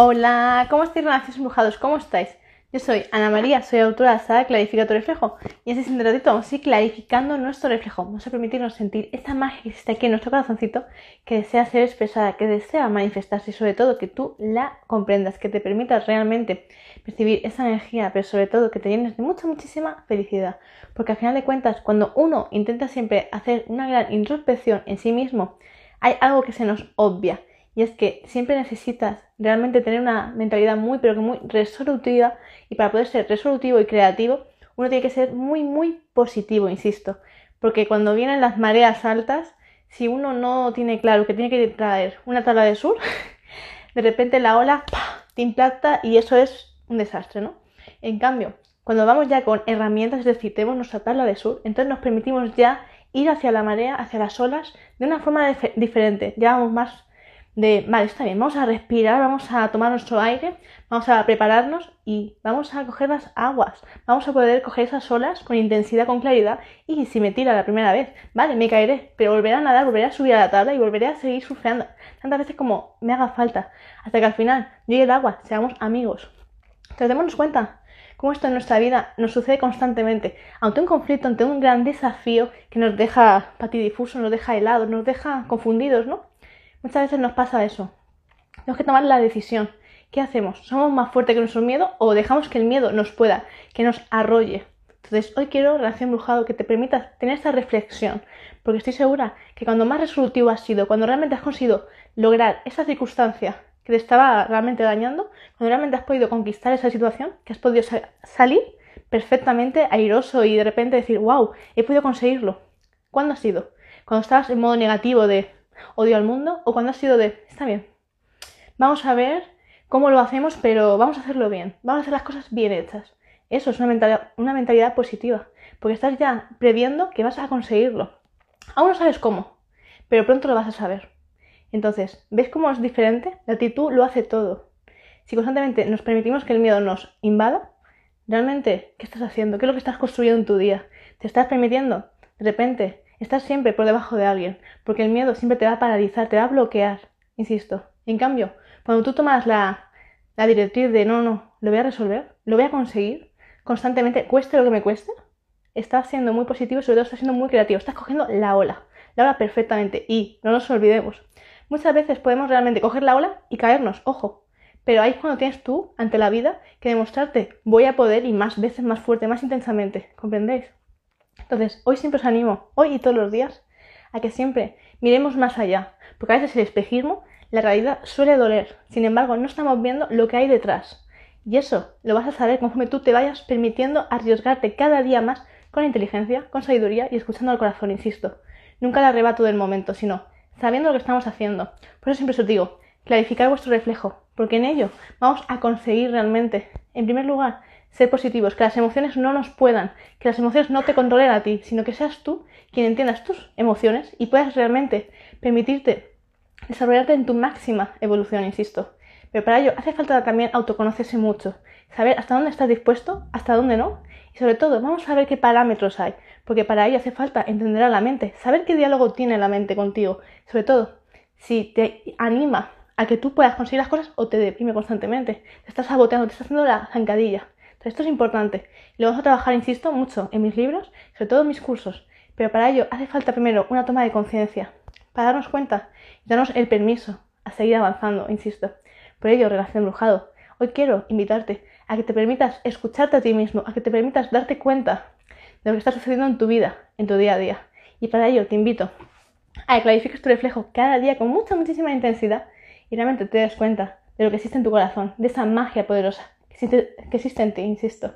Hola, ¿cómo estáis, relaciones embrujados? ¿Cómo estáis? Yo soy Ana María, soy autora de la saga Clarifica tu reflejo y en este ratito vamos a ir clarificando nuestro reflejo. Vamos a permitirnos sentir esta magia que existe aquí en nuestro corazoncito que desea ser expresada, que desea manifestarse y sobre todo que tú la comprendas, que te permitas realmente percibir esa energía, pero sobre todo que te llenes de mucha, muchísima felicidad. Porque al final de cuentas, cuando uno intenta siempre hacer una gran introspección en sí mismo, hay algo que se nos obvia y es que siempre necesitas realmente tener una mentalidad muy, pero que muy resolutiva. Y para poder ser resolutivo y creativo, uno tiene que ser muy, muy positivo, insisto. Porque cuando vienen las mareas altas, si uno no tiene claro que tiene que traer una tabla de sur, de repente la ola te impacta y eso es un desastre, ¿no? En cambio, cuando vamos ya con herramientas, es decir, tenemos nuestra tabla de sur, entonces nos permitimos ya ir hacia la marea, hacia las olas, de una forma diferente. Ya vamos más de, vale, está bien, vamos a respirar, vamos a tomar nuestro aire, vamos a prepararnos y vamos a coger las aguas, vamos a poder coger esas olas con intensidad, con claridad y si me tira la primera vez, vale, me caeré, pero volveré a nadar, volveré a subir a la tabla y volveré a seguir surfeando tantas veces como me haga falta, hasta que al final yo y el agua seamos amigos. Entonces démonos cuenta cómo esto en nuestra vida nos sucede constantemente, ante un conflicto, ante un gran desafío que nos deja patidifusos, nos deja helados, nos deja confundidos, ¿no? Muchas veces nos pasa eso. Tenemos que tomar la decisión. ¿Qué hacemos? ¿Somos más fuertes que nuestro miedo o dejamos que el miedo nos pueda, que nos arrolle? Entonces, hoy quiero, relación brujado, que te permitas tener esta reflexión, porque estoy segura que cuando más resolutivo has sido, cuando realmente has conseguido lograr esa circunstancia que te estaba realmente dañando, cuando realmente has podido conquistar esa situación, que has podido salir perfectamente airoso y de repente decir, wow, he podido conseguirlo. ¿Cuándo ha sido? Cuando estabas en modo negativo de odio al mundo o cuando ha sido de, está bien, vamos a ver cómo lo hacemos, pero vamos a hacerlo bien, vamos a hacer las cosas bien hechas. Eso es una mentalidad, una mentalidad positiva, porque estás ya previendo que vas a conseguirlo. Aún no sabes cómo, pero pronto lo vas a saber. Entonces, ¿ves cómo es diferente? La actitud lo hace todo. Si constantemente nos permitimos que el miedo nos invada, realmente, ¿qué estás haciendo? ¿Qué es lo que estás construyendo en tu día? ¿Te estás permitiendo de repente Estás siempre por debajo de alguien, porque el miedo siempre te va a paralizar, te va a bloquear, insisto. En cambio, cuando tú tomas la, la directriz de no, no, lo voy a resolver, lo voy a conseguir, constantemente, cueste lo que me cueste, estás siendo muy positivo y sobre todo estás siendo muy creativo, estás cogiendo la ola, la ola perfectamente. Y no nos olvidemos, muchas veces podemos realmente coger la ola y caernos, ojo, pero ahí es cuando tienes tú, ante la vida, que demostrarte, voy a poder y más veces más fuerte, más intensamente, ¿comprendéis? Entonces, hoy siempre os animo, hoy y todos los días, a que siempre miremos más allá, porque a veces el espejismo, la realidad suele doler, sin embargo, no estamos viendo lo que hay detrás. Y eso lo vas a saber conforme tú te vayas permitiendo arriesgarte cada día más con inteligencia, con sabiduría y escuchando al corazón, insisto. Nunca el arrebato del momento, sino sabiendo lo que estamos haciendo. Por eso siempre os digo, clarificar vuestro reflejo, porque en ello vamos a conseguir realmente, en primer lugar, ser positivos, que las emociones no nos puedan, que las emociones no te controlen a ti, sino que seas tú quien entiendas tus emociones y puedas realmente permitirte desarrollarte en tu máxima evolución, insisto. Pero para ello hace falta también autoconocerse mucho, saber hasta dónde estás dispuesto, hasta dónde no, y sobre todo vamos a ver qué parámetros hay, porque para ello hace falta entender a la mente, saber qué diálogo tiene la mente contigo, sobre todo si te anima a que tú puedas conseguir las cosas o te deprime constantemente, te estás saboteando, te estás haciendo la zancadilla esto es importante. Lo vamos a trabajar, insisto, mucho en mis libros, sobre todo en mis cursos. Pero para ello hace falta primero una toma de conciencia, para darnos cuenta y darnos el permiso a seguir avanzando, insisto. Por ello, relación brujado, hoy quiero invitarte a que te permitas escucharte a ti mismo, a que te permitas darte cuenta de lo que está sucediendo en tu vida, en tu día a día. Y para ello te invito a que clarifiques tu reflejo cada día con mucha, muchísima intensidad y realmente te des cuenta de lo que existe en tu corazón, de esa magia poderosa que existe en ti, insisto.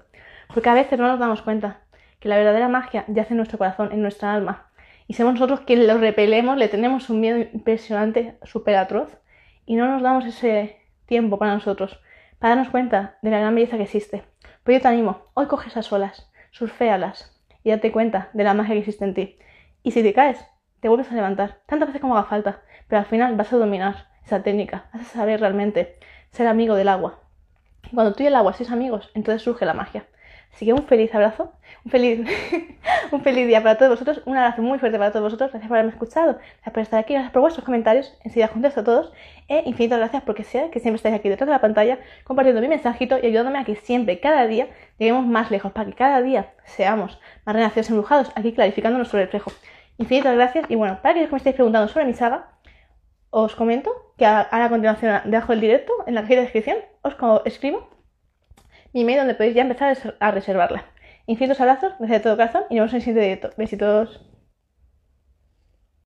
Porque a veces no nos damos cuenta que la verdadera magia yace en nuestro corazón, en nuestra alma. Y somos nosotros quienes lo repelemos, le tenemos un miedo impresionante, súper atroz, y no nos damos ese tiempo para nosotros, para darnos cuenta de la gran belleza que existe. Pues yo te animo, hoy coge esas olas, surféalas y date cuenta de la magia que existe en ti. Y si te caes, te vuelves a levantar, tantas veces como haga falta, pero al final vas a dominar esa técnica, vas a saber realmente ser amigo del agua, cuando tú y el agua sois amigos, entonces surge la magia. Así que un feliz abrazo, un feliz, un feliz día para todos vosotros, un abrazo muy fuerte para todos vosotros, gracias por haberme escuchado, gracias por estar aquí, gracias por vuestros comentarios, enseguida contesto a todos, e infinitas gracias porque sé que siempre estáis aquí detrás de la pantalla compartiendo mi mensajito y ayudándome a que siempre, cada día, lleguemos más lejos, para que cada día seamos más renacidos embrujados, aquí clarificando nuestro reflejo. Infinitas gracias y bueno, para aquellos que me estáis preguntando sobre mi saga, os comento que a, a continuación, debajo del directo, en la cajita de descripción, os escribo mi email donde podéis ya empezar a reservarla. Infinitos abrazos, desde todo corazón y nos vemos en el siguiente directo. Besitos.